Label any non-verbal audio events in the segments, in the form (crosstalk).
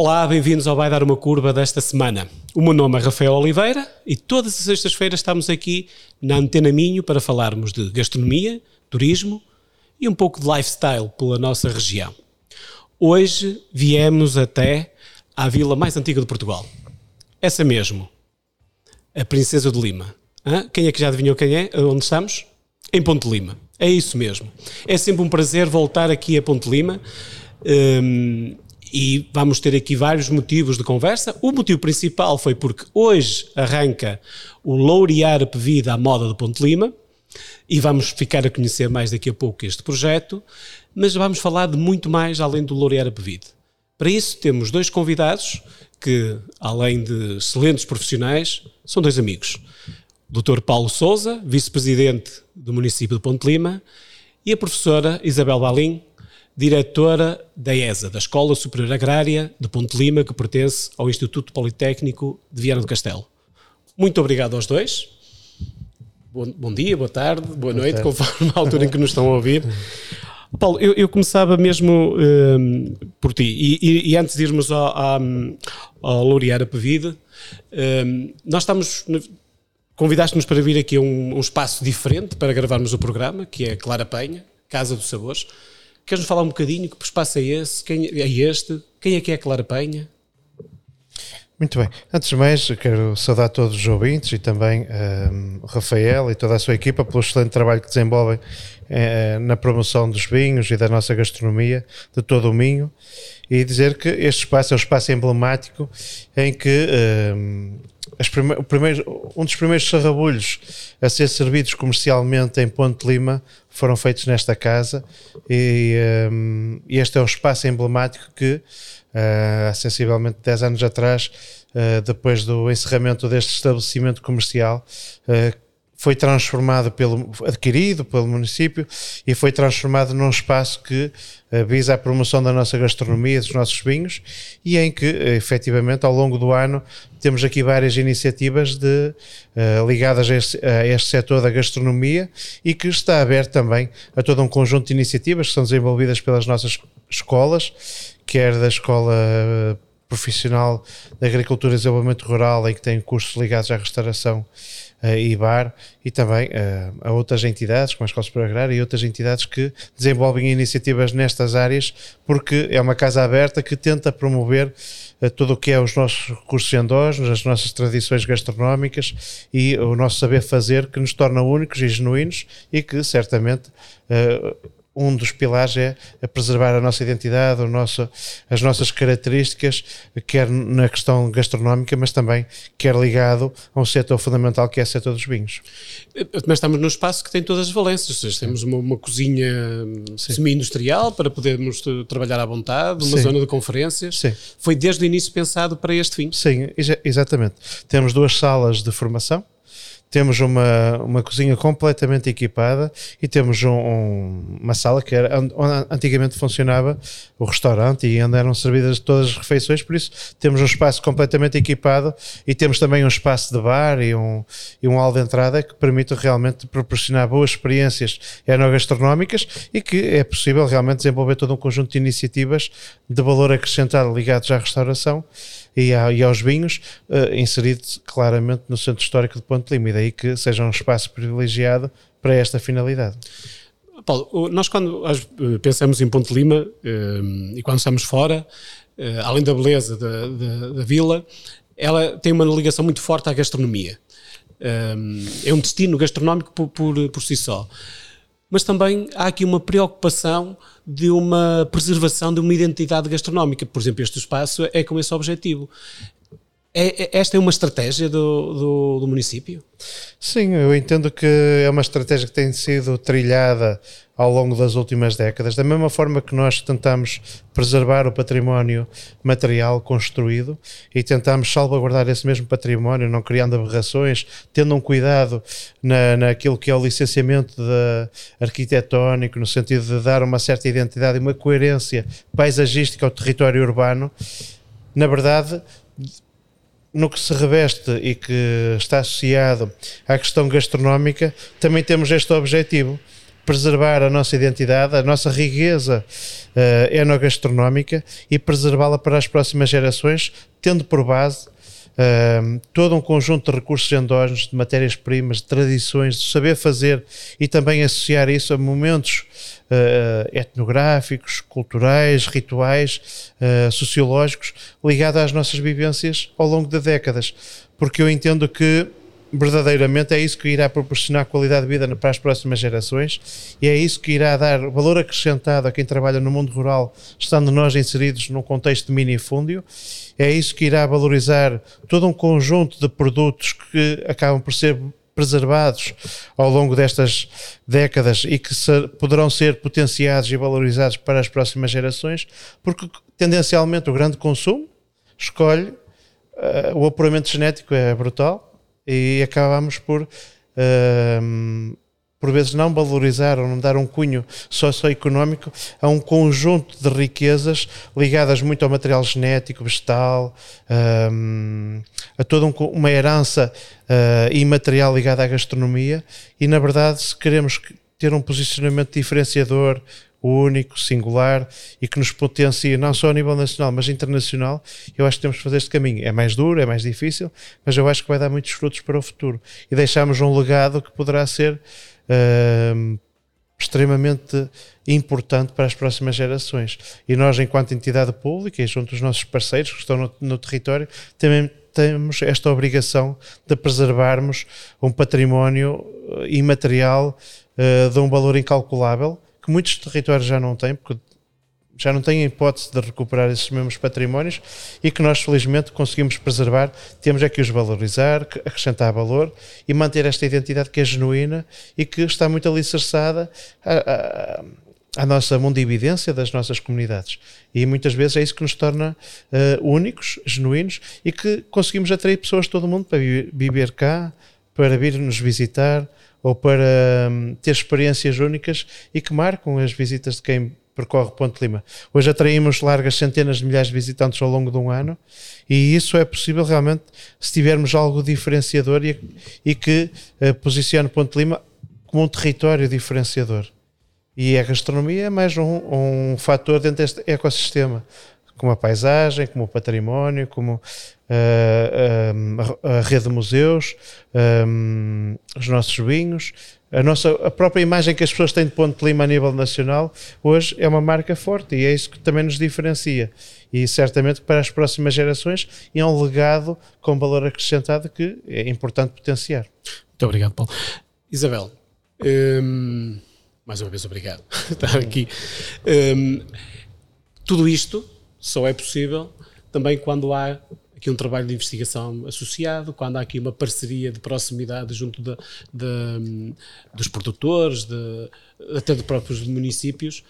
Olá, bem-vindos ao Vai Dar Uma Curva desta semana. O meu nome é Rafael Oliveira e todas as sextas-feiras estamos aqui na Antena Minho para falarmos de gastronomia, turismo e um pouco de lifestyle pela nossa região. Hoje viemos até à vila mais antiga de Portugal. Essa mesmo, a Princesa de Lima. Hã? Quem é que já adivinhou quem é? Onde estamos? Em Ponte Lima. É isso mesmo. É sempre um prazer voltar aqui a Ponte Lima. Hum, e vamos ter aqui vários motivos de conversa. O motivo principal foi porque hoje arranca o Laurear Pevida à moda de Ponte Lima e vamos ficar a conhecer mais daqui a pouco este projeto, mas vamos falar de muito mais além do Laurear Pevide. Para isso temos dois convidados que, além de excelentes profissionais, são dois amigos. O Dr. Paulo Souza, vice-presidente do município de Ponte Lima, e a professora Isabel Balim, diretora da ESA, da Escola Superior Agrária de Ponte Lima, que pertence ao Instituto Politécnico de Viana do Castelo. Muito obrigado aos dois. Bom, bom dia, boa tarde, boa, boa noite, tarde. conforme a altura em que nos estão a ouvir. (laughs) Paulo, eu, eu começava mesmo um, por ti, e, e, e, antes de irmos ao, ao, ao Laurear a Pevide, um, nós estamos, convidaste-nos para vir aqui a um, um espaço diferente para gravarmos o programa, que é Clara Penha, Casa dos Sabores. Queres-nos falar um bocadinho? Que espaço é esse? Quem é este? Quem é que é a Clara Penha? Muito bem. Antes de mais, quero saudar todos os ouvintes e também um, o Rafael e toda a sua equipa pelo excelente trabalho que desenvolvem eh, na promoção dos vinhos e da nossa gastronomia de todo o Minho e dizer que este espaço é um espaço emblemático em que um, prime um dos primeiros sarrabulhos a ser servidos comercialmente em Ponte Lima foram feitos nesta casa e, um, e este é um espaço emblemático que uh, há sensivelmente 10 anos atrás, uh, depois do encerramento deste estabelecimento comercial, uh, foi transformado pelo adquirido pelo município e foi transformado num espaço que uh, visa a promoção da nossa gastronomia, dos nossos vinhos e em que uh, efetivamente ao longo do ano temos aqui várias iniciativas de, uh, ligadas a este, a este setor da gastronomia e que está aberto também a todo um conjunto de iniciativas que são desenvolvidas pelas nossas escolas, quer da escola profissional de agricultura e desenvolvimento rural em que tem cursos ligados à restauração e bar e também uh, a outras entidades, como a Escola Superior Agrária e outras entidades que desenvolvem iniciativas nestas áreas, porque é uma casa aberta que tenta promover uh, tudo o que é os nossos recursos endógenos, as nossas tradições gastronómicas e o nosso saber fazer que nos torna únicos e genuínos e que certamente um dos pilares é preservar a nossa identidade, nosso, as nossas características, quer na questão gastronómica, mas também quer ligado a um setor fundamental que é o setor dos vinhos. Mas estamos num espaço que tem todas as valências, seja, temos uma, uma cozinha semi-industrial para podermos trabalhar à vontade, uma Sim. zona de conferências. Sim. Foi desde o início pensado para este fim? Sim, exatamente. Temos duas salas de formação, temos uma, uma cozinha completamente equipada e temos um, um, uma sala que era onde antigamente funcionava o restaurante e onde eram servidas todas as refeições, por isso temos um espaço completamente equipado e temos também um espaço de bar e um, e um hall de entrada que permite realmente proporcionar boas experiências enogastronómicas e que é possível realmente desenvolver todo um conjunto de iniciativas de valor acrescentado ligados à restauração e, a, e aos vinhos, uh, inserido claramente no centro histórico de Ponte Lima, e daí que seja um espaço privilegiado para esta finalidade. Paulo, nós quando eh, pensamos em Ponte Lima eh, e quando estamos fora, além da beleza da, da, da, vila, ela tem uma ligação muito forte à gastronomia. É um destino gastronómico por, por, por si só mas também há aqui uma preocupação de uma preservação de uma identidade gastronómica. Por exemplo, este espaço é com esse objetivo. É, é, esta é uma estratégia do, do, do, município? Sim, eu entendo que é uma estratégia que tem sido trilhada ao longo das últimas décadas, da mesma forma que nós tentamos preservar o património material construído e tentamos salvaguardar esse mesmo património, não criando aberrações, tendo um cuidado na, naquilo que é o licenciamento arquitetónico, no sentido de dar uma certa identidade e uma coerência paisagística ao território urbano. Na verdade, no que se reveste e que está associado à questão gastronómica, também temos este objetivo preservar a nossa identidade, a nossa riqueza uh, enogastronómica e preservá-la para as próximas gerações, tendo por base Uh, todo um conjunto de recursos endógenos, de matérias-primas, de tradições, de saber fazer e também associar isso a momentos uh, etnográficos, culturais, rituais, uh, sociológicos, ligados às nossas vivências ao longo de décadas. Porque eu entendo que verdadeiramente é isso que irá proporcionar qualidade de vida para as próximas gerações e é isso que irá dar valor acrescentado a quem trabalha no mundo rural, estando nós inseridos num contexto de minifúndio. É isso que irá valorizar todo um conjunto de produtos que acabam por ser preservados ao longo destas décadas e que poderão ser potenciados e valorizados para as próximas gerações, porque tendencialmente o grande consumo escolhe uh, o apuramento genético é brutal e acabamos por uh, por vezes não valorizar ou não dar um cunho socioeconómico a um conjunto de riquezas ligadas muito ao material genético, vegetal, um, a toda um, uma herança uh, imaterial ligada à gastronomia. E na verdade se queremos ter um posicionamento diferenciador único, singular e que nos potencia não só a nível nacional, mas internacional, eu acho que temos que fazer este caminho. É mais duro, é mais difícil, mas eu acho que vai dar muitos frutos para o futuro. E deixamos um legado que poderá ser uh, extremamente importante para as próximas gerações. E nós, enquanto entidade pública e junto dos nossos parceiros que estão no, no território, também temos esta obrigação de preservarmos um património eh, imaterial uh, de um valor incalculável que muitos territórios já não têm, porque já não têm hipótese de recuperar esses mesmos patrimónios e que nós felizmente conseguimos preservar, temos é que os valorizar, acrescentar valor e manter esta identidade que é genuína e que está muito alicerçada à, à, nossa mundividência das nossas comunidades. E muitas vezes é isso que nos torna uh, únicos, genuínos e que conseguimos atrair pessoas de todo o mundo para viver cá, para vir nos visitar, ou para um, ter experiências únicas e que marcam as visitas de quem percorre Ponte Lima. Hoje atraímos largas centenas de milhares de visitantes ao longo de um ano e isso é possível realmente se tivermos algo diferenciador e, e que uh, posicione Ponte Lima como um território diferenciador. E a gastronomia é mais um, um fator dentro deste ecossistema como a paisagem, como o património, como uh, a, a, rede de museus, um, os nossos vinhos, a, nossa, a própria imagem que as pessoas têm de Ponte Lima a nível nacional, hoje é uma marca forte e é isso que também nos diferencia. E certamente para as próximas gerações é um legado com valor acrescentado que é importante potenciar. Muito obrigado, Paulo. Isabel, hum, mais uma vez obrigado (laughs) por estar aqui. Hum, tudo isto só é possível também quando há aqui um trabalho de investigação associado, quando há aqui uma parceria de proximidade junto de, de, dos produtores, de, até dos próprios municípios.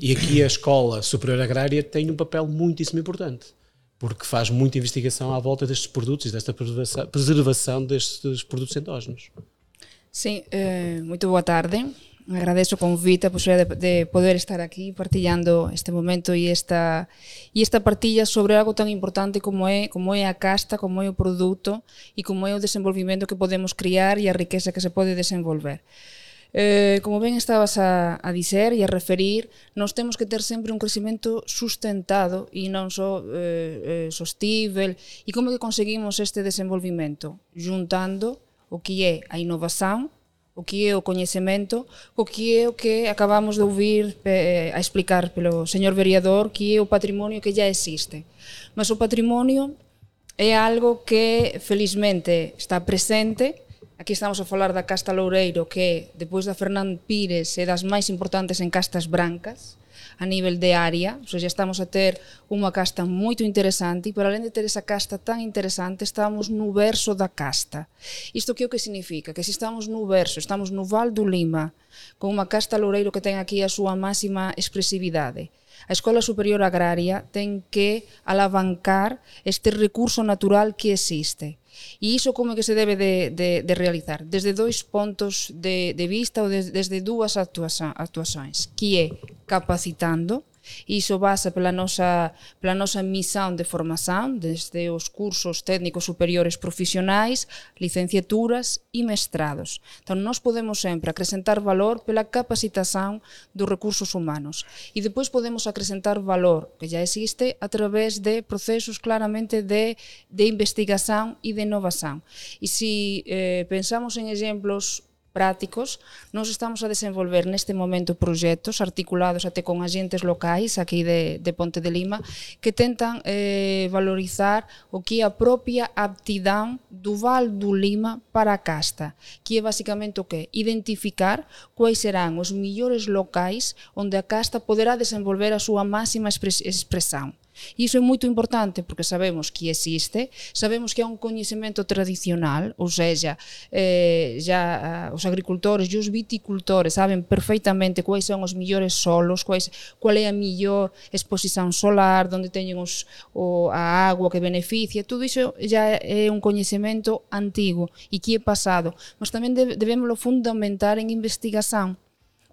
E aqui a Escola Superior Agrária tem um papel muitíssimo importante, porque faz muita investigação à volta destes produtos e desta preservação, preservação destes produtos endógenos. Sim, eh, muito boa tarde. agradezo o convite, a posibilidad de, de poder estar aquí partillando este momento e esta e esta partilla sobre algo tan importante como é como é a casta, como é o produto e como é o desenvolvimento que podemos criar e a riqueza que se pode desenvolver. Eh, como ben estabas a, a dizer e a referir, nós temos que ter sempre un crecimento sustentado e non só eh, eh, sostível. E como que conseguimos este desenvolvimento? Juntando o que é a innovación o que é o coñecemento, o que é o que acabamos de ouvir eh, a explicar pelo señor vereador, que é o patrimonio que ya existe. Mas o patrimonio é algo que felizmente está presente Aquí estamos a falar da Casta Loureiro que, depois da Fernán Pires, é das máis importantes en castas brancas a nivel de área, ou seja, estamos a ter unha casta moito interesante e por além de ter esa casta tan interesante estamos no verso da casta. Isto que o que significa? Que se estamos no verso, estamos no Val do Lima, con unha casta loureiro que ten aquí a súa máxima expresividade. A Escola Superior Agraria ten que alavancar este recurso natural que existe E iso como que se debe de, de, de realizar? Desde dois pontos de, de vista ou de, desde dúas actuaxa, que é capacitando, Iso basa pela nosa, pela nosa de formación, desde os cursos técnicos superiores profesionais, licenciaturas e mestrados. Entón, nós podemos sempre acrescentar valor pela capacitación dos recursos humanos. E depois podemos acrescentar valor, que já existe, a través de procesos claramente de, de investigación e de innovación. E se eh, pensamos en exemplos prácticos, nós estamos a desenvolver neste momento proxectos articulados até con agentes locais aquí de, de Ponte de Lima que tentan eh, valorizar o que é a propia aptidão do Val do Lima para a casta, que é basicamente o que? Identificar quais serán os millores locais onde a casta poderá desenvolver a súa máxima expresión E iso é moito importante porque sabemos que existe, sabemos que é un coñecemento tradicional, ou seja, eh, já ah, os agricultores e os viticultores saben perfeitamente quais son os millores solos, quais, qual é a millor exposición solar, onde teñen os, o, a agua que beneficia, tudo iso já é un coñecemento antigo e que é pasado, mas tamén debemos fundamentar en investigación.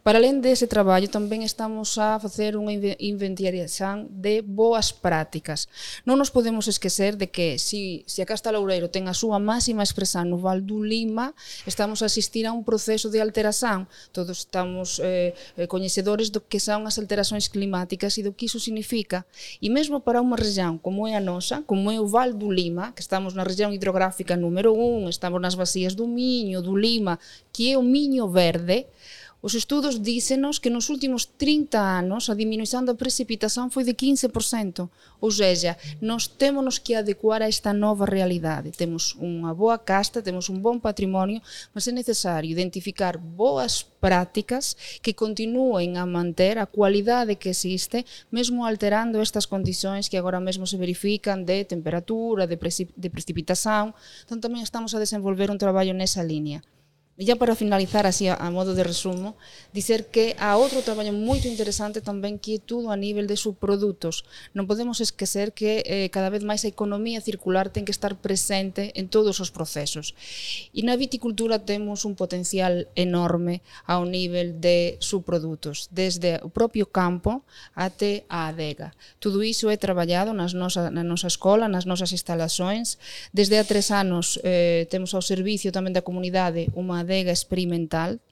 Para além dese traballo, tamén estamos a facer unha inventariación de boas prácticas. Non nos podemos esquecer de que, si, se a Casta Loureiro ten a súa máxima expresán no Val do Lima, estamos a asistir a un proceso de alteración. Todos estamos eh, eh coñecedores do que son as alterações climáticas e do que iso significa. E mesmo para unha región como é a nosa, como é o Val do Lima, que estamos na región hidrográfica número 1, estamos nas vacías do Miño, do Lima, que é o Miño Verde, Os estudos dícenos que nos últimos 30 anos a diminuição da precipitação foi de 15%. Ou seja, nós temos que adequar a esta nova realidade. Temos unha boa casta, temos un bom património, mas é necessário identificar boas prácticas que continúen a manter a cualidade que existe, mesmo alterando estas condições que agora mesmo se verifican de temperatura, de, precipitação. Então também estamos a desenvolver un traballo nesa línea. ya para finalizar así a, a, modo de resumo, dizer que há outro traballo moito interesante tamén que é tudo a nivel de subprodutos. Non podemos esquecer que eh, cada vez máis a economía circular ten que estar presente en todos os procesos. E na viticultura temos un potencial enorme ao nivel de subprodutos, desde o propio campo até a adega. Tudo iso é traballado nas nosa, na nosa escola, nas nosas instalações. Desde há tres anos eh, temos ao servicio tamén da comunidade unha adega experimental.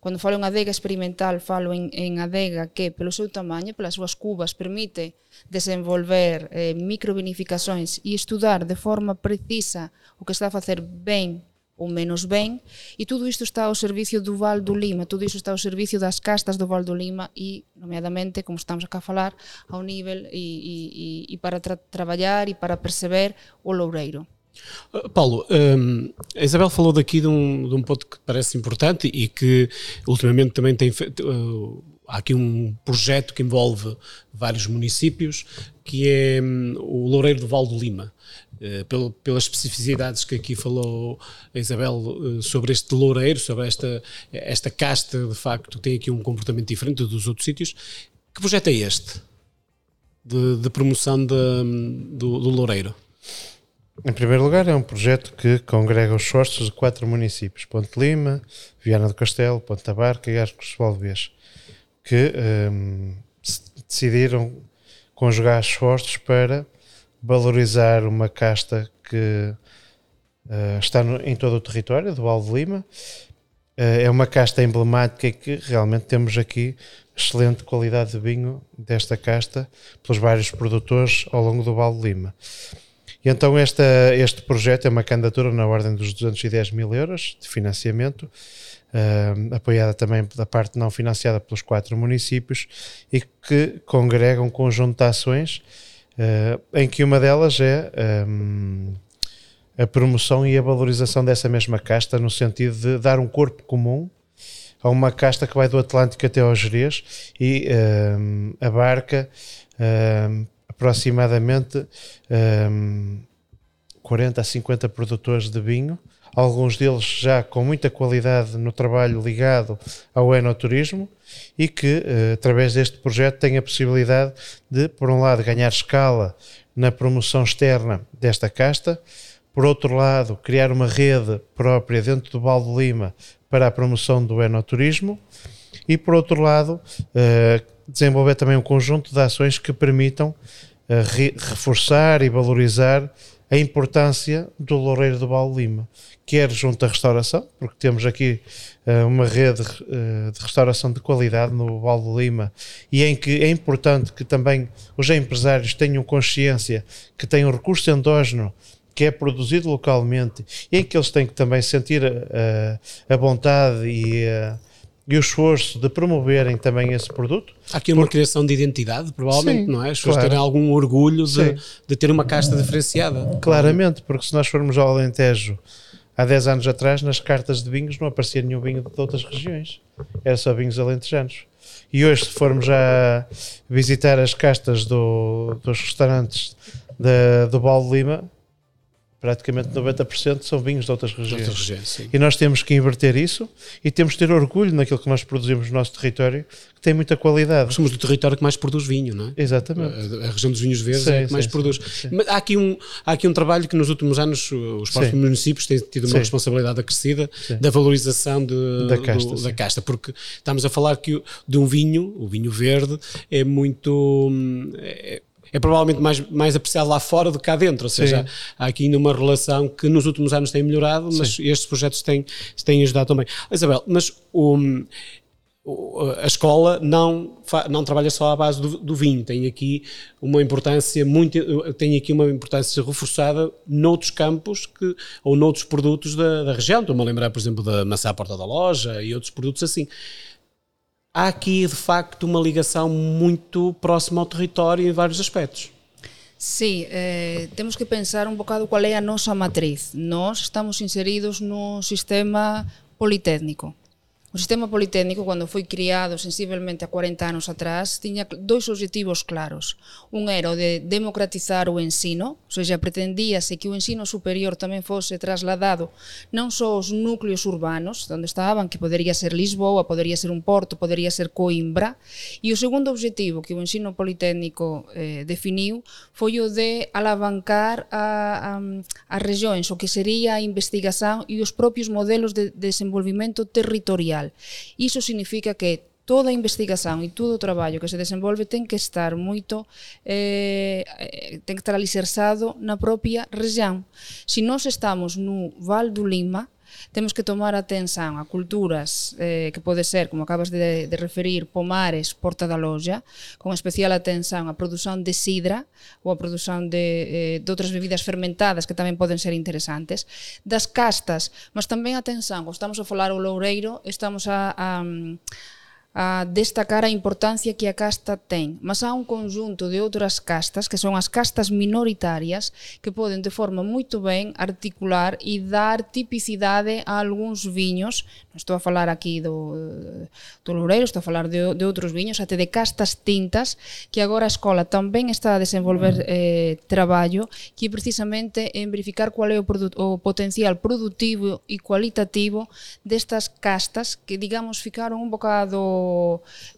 Cando falo en adega experimental, falo en, en adega que, pelo seu tamaño, pelas súas cubas, permite desenvolver eh, microvinificacións e estudar de forma precisa o que está a facer ben ou menos ben, e tudo isto está ao servicio do Val do Lima, tudo isto está ao servicio das castas do Val do Lima e, nomeadamente, como estamos acá a falar, ao nivel e, e, e para tra traballar e para perceber o loureiro. Uh, Paulo, um, a Isabel falou daqui de um, de um ponto que parece importante e que ultimamente também tem feito. Uh, há aqui um projeto que envolve vários municípios, que é um, o Loureiro do Val do Lima. Uh, pelas especificidades que aqui falou a Isabel uh, sobre este loureiro, sobre esta, esta casta, de facto, tem aqui um comportamento diferente dos outros sítios. Que projeto é este de, de promoção de, do, do loureiro? Em primeiro lugar, é um projeto que congrega os esforços de quatro municípios: Ponte Lima, Viana do Castelo, Ponta Barca e Arcos de Valdevez, que um, decidiram conjugar esforços para valorizar uma casta que uh, está no, em todo o território do de Lima. Uh, é uma casta emblemática e que realmente temos aqui excelente qualidade de vinho desta casta pelos vários produtores ao longo do de Lima. E então esta, este projeto é uma candidatura na ordem dos 210 mil euros de financiamento, uh, apoiada também da parte não financiada pelos quatro municípios e que congrega um conjunto de ações uh, em que uma delas é um, a promoção e a valorização dessa mesma casta no sentido de dar um corpo comum a uma casta que vai do Atlântico até ao Jerez e um, abarca um, aproximadamente um, 40 a 50 produtores de vinho, alguns deles já com muita qualidade no trabalho ligado ao enoturismo e que, uh, através deste projeto, têm a possibilidade de, por um lado, ganhar escala na promoção externa desta casta, por outro lado, criar uma rede própria dentro do Baldo Lima para a promoção do enoturismo e, por outro lado, uh, desenvolver também um conjunto de ações que permitam uh, re reforçar e valorizar a importância do Loureiro do Val Lima, quer junto à restauração, porque temos aqui uh, uma rede uh, de restauração de qualidade no Val de Lima e em que é importante que também os empresários tenham consciência que têm um recurso endógeno que é produzido localmente e em que eles têm que também sentir uh, a vontade e e o esforço de promoverem também esse produto. Há aqui uma porque... criação de identidade, provavelmente, Sim, não é? As pessoas claro. terem algum orgulho de, de, ter uma casta diferenciada. Claramente, porque se nós formos ao Alentejo há 10 anos atrás, nas cartas de vinhos não aparecia nenhum vinho de outras regiões, era só vinhos alentejanos. E hoje, se formos já visitar as castas do, dos restaurantes de, do Balde Lima, praticamente 90% são vinhos de outras regiões. De outras regiões e nós temos que inverter isso e temos que ter orgulho naquilo que nós produzimos no nosso território, que tem muita qualidade. Somos do território que mais produz vinho, não é? Exatamente. A, a região dos vinhos verdes sim, é que mais sim, produz. Sim, Mas há aqui, um, há aqui um trabalho que nos últimos anos os próprios municípios têm tido uma responsabilidade acrescida da valorização de, da, casta, do, da casta, porque estamos a falar que de um vinho, o vinho verde, é muito. Hum, é, é provavelmente mais, mais apreciado lá fora do que cá dentro. Ou seja, Sim. há aqui ainda uma relação que nos últimos anos tem melhorado, mas Sim. estes projetos têm, têm ajudado também. Isabel, mas o, a escola não, não trabalha só à base do, do, vinho, tem aqui uma importância muito, tem aqui uma importância reforçada noutros campos que, ou noutros produtos da, da região. Estou-me a lembrar, por exemplo, da maçã à porta da loja e outros produtos assim há aqui de facto uma ligação muito próxima ao território em vários aspectos. Sí, eh, temos que pensar un bocado cual é a nosa matriz. Nós estamos inseridos no sistema politécnico. O sistema politécnico, cando foi criado sensiblemente a 40 anos atrás, tiña dois objetivos claros. Un era o de democratizar o ensino, ou seja, pretendíase que o ensino superior tamén fose trasladado non só aos núcleos urbanos, onde estaban, que podería ser Lisboa, podería ser un porto, podería ser Coimbra, e o segundo obxectivo que o ensino politécnico eh, definiu foi o de alavancar a, a, a regións, o que sería a investigación e os propios modelos de desenvolvimento territorial social. Iso significa que toda a investigación e todo o traballo que se desenvolve ten que estar moito eh, ten que estar alicerzado na propia rexión. Se nós estamos no Val do Lima, temos que tomar atención a culturas eh, que pode ser, como acabas de, de referir, pomares, porta da loja, con especial atención a produción de sidra ou a produción de, eh, de outras bebidas fermentadas que tamén poden ser interesantes, das castas, mas tamén atención, estamos a falar o loureiro, estamos a, a a destacar a importancia que a casta ten, mas há un conjunto de outras castas, que son as castas minoritarias, que poden de forma moito ben articular e dar tipicidade a algúns viños, non estou a falar aquí do, do Loureiro, estou a falar de, de outros viños, até de castas tintas, que agora a escola tamén está a desenvolver mm. eh, traballo, que precisamente en verificar qual é o, o potencial productivo e cualitativo destas castas que, digamos, ficaron un bocado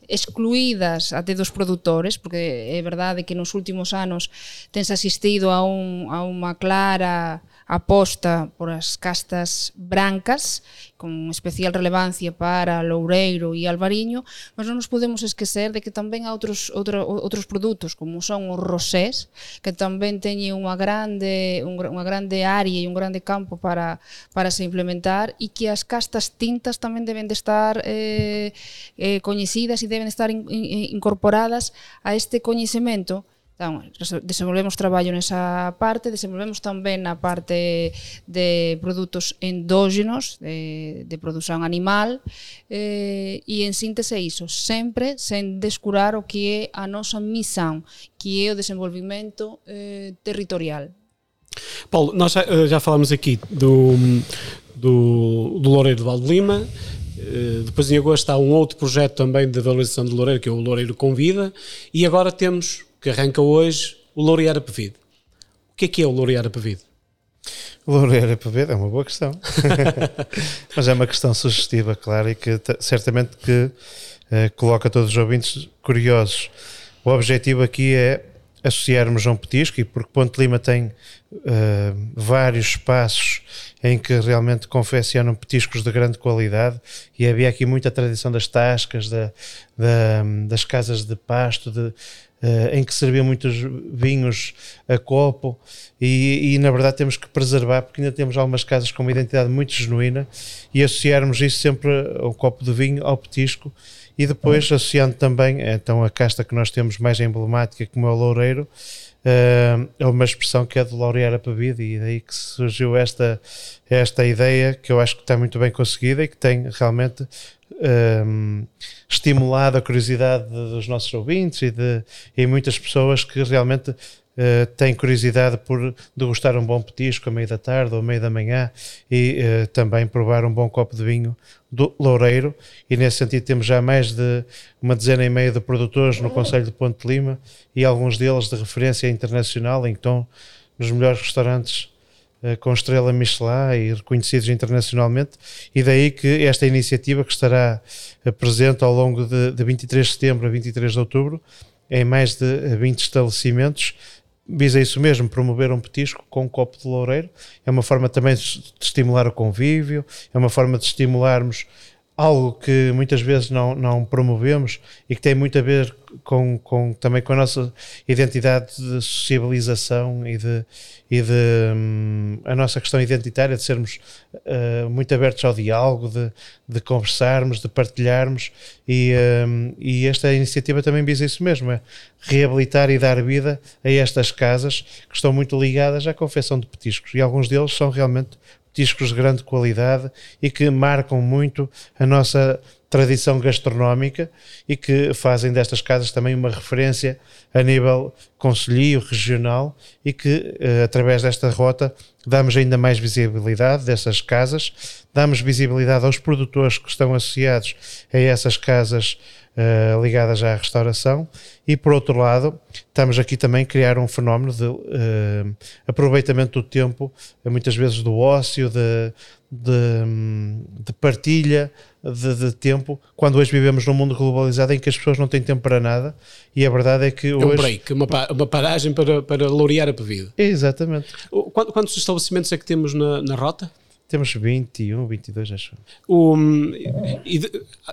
excluídas até dos produtores, porque é verdade que nos últimos anos tense asistido a, un, a unha clara aposta por as castas brancas con especial relevancia para Loureiro e Albariño, mas non nos podemos esquecer de que tamén há outros, outro, outros produtos, como son os rosés, que tamén teñen unha grande, unha grande área e un grande campo para, para se implementar e que as castas tintas tamén deben de estar eh, eh, coñecidas e deben estar in, in, incorporadas a este coñecemento Entón, desenvolvemos traballo nesa parte, desenvolvemos tamén na parte de produtos endógenos, de, de produción animal, eh, e en síntese iso, sempre sen descurar o que é a nosa misión, que é o desenvolvimento eh, territorial. Paulo, nós já, eh, já falamos aqui do, do, do Loureiro de Valde Lima, eh, depois em agosto há um outro projeto também de valorização do Loureiro, que é o Loureiro Convida, e agora temos que arranca hoje, o Laurear a Pevide. O que é que é o Laurear a Pevide? O Laurear a Pevide é uma boa questão. (laughs) Mas é uma questão sugestiva, claro, e que certamente que uh, coloca todos os ouvintes curiosos. O objetivo aqui é associarmos a um petisco e porque Ponte Lima tem uh, vários espaços em que realmente confeccionam petiscos de grande qualidade e havia aqui muita tradição das tascas, da, da, das casas de pasto, de, uh, em que serviam muitos vinhos a copo. E, e, na verdade temos que preservar porque ainda temos algumas casas com uma identidade muito genuína e associarmos isso sempre ao copo de vinho, ao petisco e depois associando também então a casta que nós temos mais emblemática como é o loureiro uh, é uma expressão que é de laurear a bebida e daí que surgiu esta, esta ideia que eu acho que está muito bem conseguida e que tem realmente um, estimulado a curiosidade dos nossos ouvintes e de e muitas pessoas que realmente uh, têm curiosidade por degustar um bom petisco a meio da tarde ou a meio da manhã e uh, também provar um bom copo de vinho do Loureiro. E nesse sentido temos já mais de uma dezena e meia de produtores no Conselho de Ponte de Lima e alguns deles de referência internacional, então nos melhores restaurantes com estrela Michelin e reconhecidos internacionalmente e daí que esta iniciativa que estará uh, presente ao longo de, de 23 de setembro a 23 de outubro em mais de 20 estabelecimentos visa isso mesmo, promover um petisco com um copo de loureiro. É uma forma também de estimular o convívio, é uma forma de estimularmos algo que muitas vezes não, não promovemos e que tem muito a ver com, com, também com a nossa identidade de sociabilização e de, e de um, a nossa questão identitária de sermos uh, muito abertos ao diálogo, de, de conversarmos, de partilharmos e, um, e esta iniciativa também visa isso mesmo, é reabilitar e dar vida a estas casas que estão muito ligadas à confecção de petiscos e alguns deles são realmente discos de grande qualidade e que marcam muito a nossa tradição gastronómica e que fazem destas casas também uma referência a nível conselhio, regional e que eh, através desta rota damos ainda mais visibilidade dessas casas, damos visibilidade aos produtores que estão associados a essas casas uh, ligadas à restauração e por outro lado estamos aqui também a criar um fenómeno de uh, aproveitamento do tempo, muitas vezes do ócio, de, de, de partilha de, de, tempo, quando hoje vivemos num mundo globalizado em que as pessoas não têm tempo para nada e a verdade é que hoje... É um break, uma, uma paragem para, para laurear a bebida. Exatamente. Quantos estabelecimentos é que temos na, na rota? Temos 21, 22, acho. O,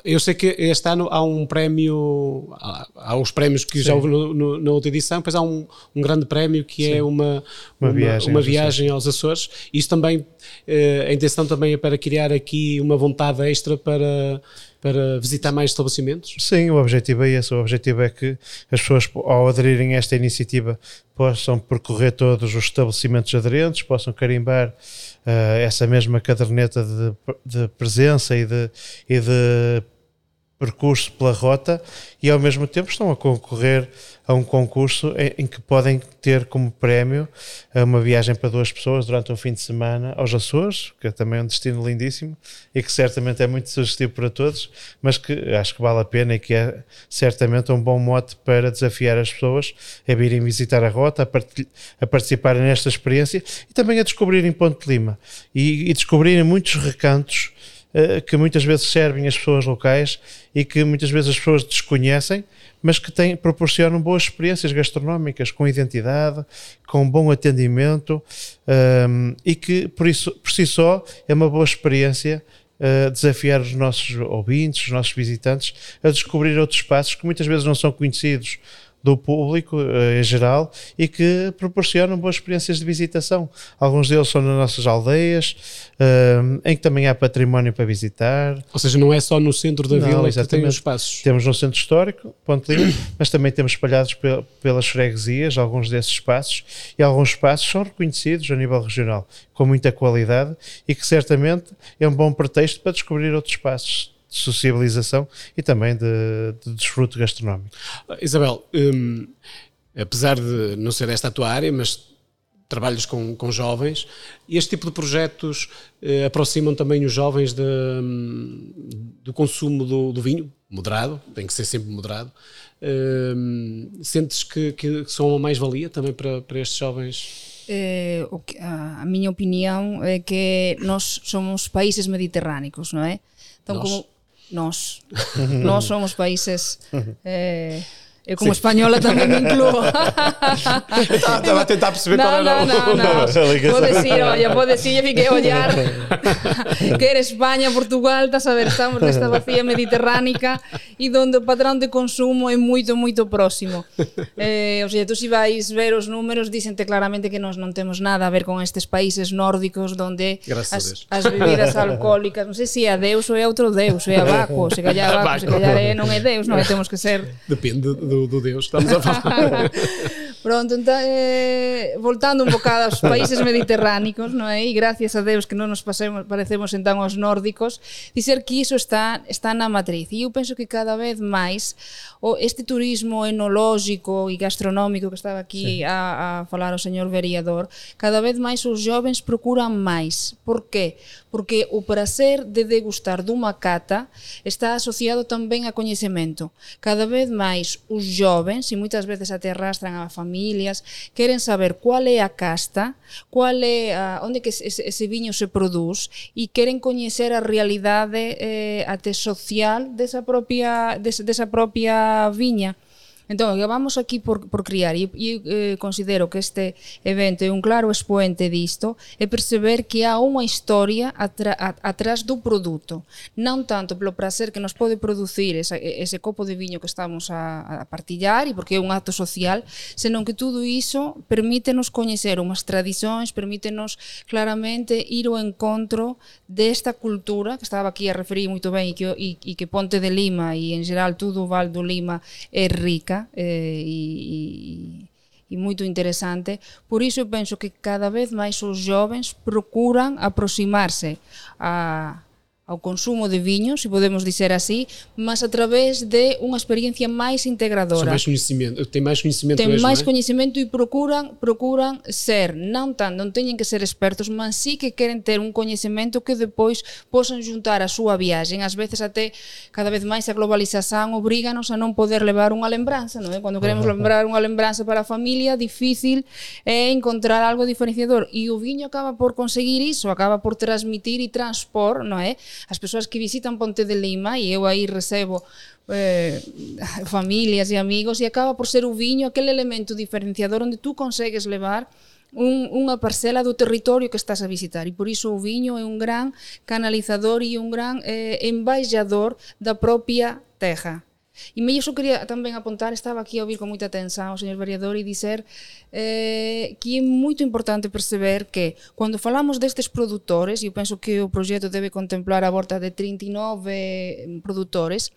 eu sei que este ano há um prémio, há, há os prémios que Sim. já houve no, no, na outra edição, depois há um, um grande prémio que é Sim. é uma, uma, uma, viagem, uma aos, viagem Açores. aos Açores. Isso também, eh, a intenção também é para criar aqui uma vontade extra para para visitar mais estabelecimentos? Sim, o objetivo é esse. O objetivo é que as pessoas, ao aderirem a esta iniciativa, possam percorrer todos os estabelecimentos aderentes, possam carimbar uh, essa mesma caderneta de, de presença e de, e de percurso pela rota e ao mesmo tempo estão a concorrer a um concurso em, em, que podem ter como prémio eh, uma viagem para duas pessoas durante um fim de semana aos Açores, que é também um destino lindíssimo e que certamente é muito sugestivo para todos, mas que acho que vale a pena e que é certamente um bom mote para desafiar as pessoas a virem visitar a rota, a, a participarem nesta experiência e também a descobrirem Ponte Lima. E, e descobrirem muitos recantos que muitas vezes servem as pessoas locais e que muitas vezes as pessoas desconhecem mas que tem, proporcionam boas experiências gastronómicas, com identidade, com bom atendimento um, e que, por, isso, por si só, é uma boa experiência uh, desafiar os nossos ouvintes, os nossos visitantes, a descobrir outros espaços que muitas vezes não são conhecidos do público uh, em geral e que proporcionam boas experiências de visitação. Alguns deles são nas nossas aldeias, uh, em que também há património para visitar. Ou seja, não é só no centro da não, vila exatamente. que tem os espaços. Temos no centro histórico, Ponte Lima, (clears throat) mas também temos espalhados pe pelas freguesias alguns desses espaços e alguns espaços são reconhecidos a nível regional com muita qualidade e que certamente é um bom pretexto para descobrir outros espaços de sociabilização e também de, de desfruto gastronómico. Isabel, hum, apesar de não ser esta a tua área, mas trabalhas com, com jovens, este tipo de projetos eh, aproximam também os jovens de, hum, do consumo do, do, vinho, moderado, tem que ser sempre moderado. Hum, sentes que, que são uma mais-valia também para, para estes jovens? Eh, que, a, a minha opinião é que nós somos países mediterrânicos, não é? Então, nós? como nós. nós somos países. (laughs) Eh, Eu como Sim. espanhola também me incluo. (laughs) Estava a tentar perceber não, qual era não, não, não. Vou dizer, olha, vou dizer, fiquei a olhar (laughs) (laughs) que era España, Portugal, estás a ver, estamos nesta vacía mediterránica e onde o padrón de consumo é moito, moito próximo. Eh, o sea, tú si vais ver os números, dicente claramente que nós non temos nada a ver con estes países nórdicos onde as, as bebidas alcohólicas, non sei se é a Deus ou é outro Deus, ou é abaco, se callar abaco, se callar é, non é Deus, non é, temos que ser... Depende do do, do Deus, estamos a falar. (laughs) Pronto, então, eh, voltando un bocado aos países mediterránicos, non é? E gracias a Deus que non nos pasemos, parecemos entón aos nórdicos, dizer que iso está, está na matriz. E eu penso que cada vez máis o, este turismo enológico e gastronómico que estaba aquí sí. a, a falar o señor Veriador, cada vez máis os jovens procuran máis. Por qué? porque o prazer de degustar dunha cata está asociado tamén a coñecemento. Cada vez máis os jovens, e moitas veces até arrastran a familias, queren saber cual é a casta, cual é a, onde que ese, ese viño se produz e queren coñecer a realidade eh, até social desa propia des, desa propia viña. Entón, que vamos aquí por, por criar, e, e eh, considero que este evento é un claro expoente disto, é perceber que há unha historia atra, a, atrás do produto, non tanto pelo prazer que nos pode producir esa, ese copo de viño que estamos a, a partillar, e porque é un acto social, senón que todo iso permítenos coñecer unhas tradicións, permítenos claramente ir ao encontro desta cultura, que estaba aquí a referir moito ben, e que, e, e que Ponte de Lima e en geral todo o Val do Lima é rica, rica eh, e, e, e moito interesante. Por iso eu penso que cada vez máis os jovens procuran aproximarse a, ao consumo de viño, se podemos dizer así, mas a través de unha experiencia máis integradora. Son máis coñecemento, ten máis coñecemento Ten mesmo, máis eh? coñecemento e procuran procuran ser, non tan, non teñen que ser expertos, mas sí que queren ter un coñecemento que depois posan juntar a súa viaxe. Ás veces até cada vez máis a globalización obríganos a non poder levar unha lembranza, non é? Cando queremos (laughs) lembrar unha lembranza para a familia, difícil é encontrar algo diferenciador e o viño acaba por conseguir iso, acaba por transmitir e transpor, non é? as persoas que visitan Ponte de Lima e eu aí recebo eh, familias e amigos e acaba por ser o viño aquel elemento diferenciador onde tú consegues levar un, unha parcela do territorio que estás a visitar e por iso o viño é un gran canalizador e un gran eh, embaixador da propia terra. E me iso quería tamén apuntar, estaba aquí a ouvir con moita atención o señor Variador e dizer eh, que é moito importante perceber que quando falamos destes produtores, e eu penso que o proxecto debe contemplar a volta de 39 mm, produtores,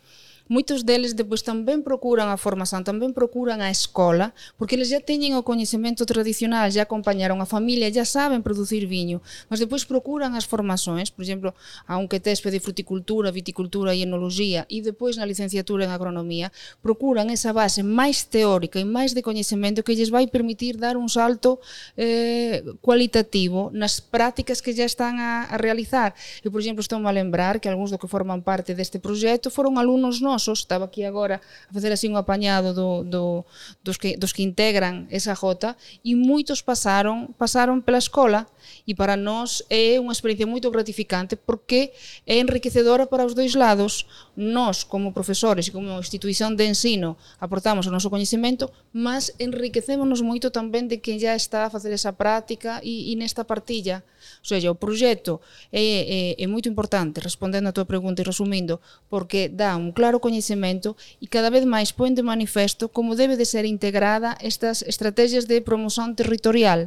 moitos deles depois tamén procuran a formación, tamén procuran a escola, porque eles já teñen o coñecemento tradicional, já acompañaron a familia, já saben producir viño, mas depois procuran as formações, por exemplo, a un que tespe de fruticultura, viticultura e enología, e depois na licenciatura en agronomía, procuran esa base máis teórica e máis de coñecemento que lles vai permitir dar un salto eh, cualitativo nas prácticas que já están a, a realizar. E, por exemplo, estou a lembrar que algúns do que forman parte deste proxecto foron alumnos nós nosos, estaba aquí agora a facer así un apañado do, do, dos, que, dos que integran esa jota e moitos pasaron pasaron pela escola e para nós é unha experiencia moito gratificante porque é enriquecedora para os dois lados. Nós, como profesores e como institución de ensino, aportamos o noso coñecemento, mas enriquecémonos moito tamén de quen já está a facer esa práctica e, e nesta partilla. O sea, o proxecto é, é, é moito importante, respondendo a tua pregunta e resumindo, porque dá un claro coñecemento e cada vez máis poen de manifesto como debe de ser integrada estas estrategias de promoción territorial.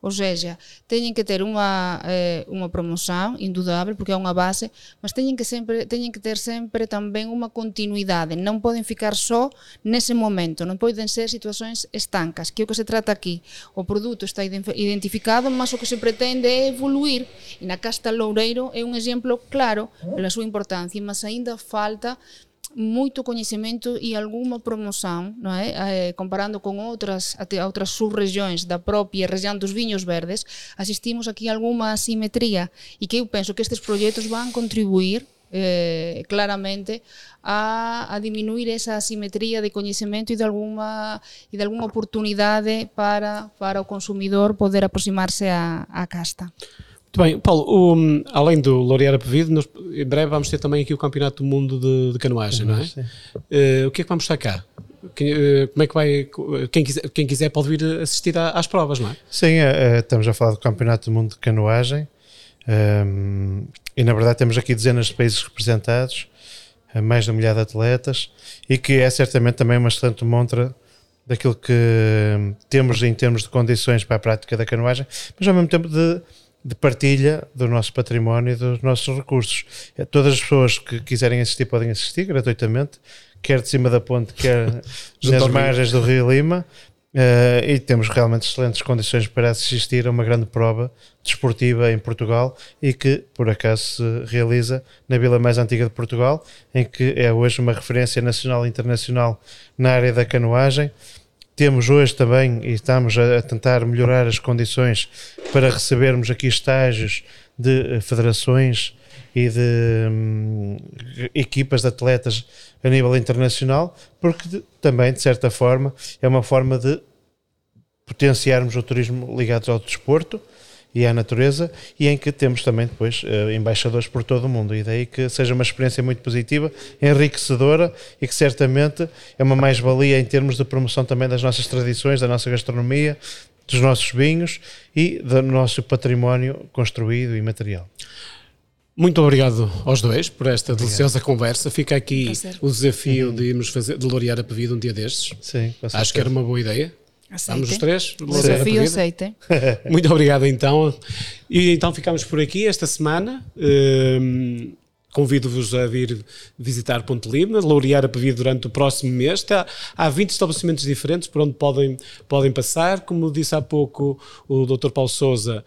Ou seja, teñen que ter unha, eh, unha promoción indudável, porque é unha base, mas teñen que, sempre, teñen que ter sempre tamén unha continuidade. Non poden ficar só nese momento, non poden ser situacións estancas, que é o que se trata aquí. O produto está identificado, mas o que se pretende é evoluir. E na Casta Loureiro é un exemplo claro pela súa importancia, mas aínda falta moito coñecemento e algunha promoción, non é? Eh, comparando con outras até outras subregións da propia región dos viños verdes, asistimos aquí a algunha asimetría e que eu penso que estes proxectos van contribuir eh, claramente a, a diminuir esa asimetría de coñecemento e de alguma e de alguna oportunidade para para o consumidor poder aproximarse á casta. Muito bem, Paulo, o, além do Laurear Pevido, nós, em breve vamos ter também aqui o Campeonato do Mundo de, de Canoagem, não é? Uh, o que é que vamos estar cá? Que- Como é que vai. Quem quiser, quem quiser pode vir assistir à- às provas, não é? Sim, eh, eh, estamos a falar do Campeonato do Mundo de Canoagem ehm, e na verdade temos aqui dezenas de países representados, eh, mais de um milhar de atletas e que é certamente também uma excelente montra daquilo que temos em termos de condições para a prática da canoagem, mas ao mesmo tempo de, de partilha do nosso património e dos nossos recursos. Eh, Todas as pessoas que quiserem assistir podem assistir gratuitamente, quer de cima da ponte, quer (laughs) nas margens do Rio Lima. Eh, e temos realmente excelentes condições para assistir a uma grande prova desportiva em Portugal e que por acaso se realiza na vila mais antiga de Portugal, em que é hoje uma referência nacional e internacional na área da canoagem. Temos hoje também e estamos a, tentar melhorar as condições para recebermos aqui estágios de eh, federações e de hum, equipas de atletas a nível internacional, porque de- também, de certa forma, é uma forma de potenciarmos o turismo ligado ao desporto e à natureza e em que temos também depois eh, embaixadores por todo o mundo e daí que seja uma experiência muito positiva, enriquecedora e que certamente é uma mais-valia em termos de promoção também das nossas tradições, da nossa gastronomia, dos nossos vinhos e do nosso património construído e material. Muito obrigado aos dois por esta deliciosa conversa. Fica aqui o desafio de irmos fazer, de lorear a pevida um dia destes. Sim, com Acho que era uma boa ideia. Aceitem. Vamos os três? Desafio aceitem. (laughs) Muito obrigado então. E então ficamos por aqui esta semana. Hum, Convido-vos a vir visitar Ponte Lima, laurear a Pavia durante o próximo mês. Tá- há 20 estabelecimentos diferentes por onde podem, podem passar. Como disse há pouco o Dr. Paulo Souza,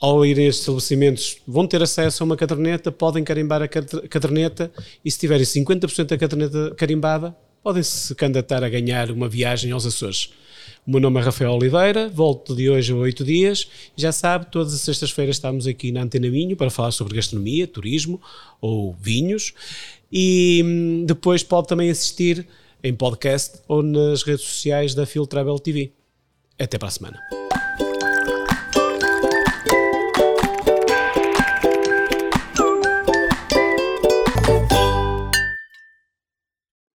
ao ir a estes estabelecimentos vão ter acesso a uma caderneta, podem carimbar a cad- caderneta e se tiverem 50% da caderneta carimbada, podem se candidatar a ganhar uma viagem aos Açores. O meu nome é Rafael Oliveira, volto de hoje a oito dias. Já sabe, todas as sextas-feiras estamos aqui na Antena Minho para falar sobre gastronomia, turismo ou vinhos. E hum, depois pode também assistir em podcast ou nas redes sociais da Phil Travel TV. Até para a semana.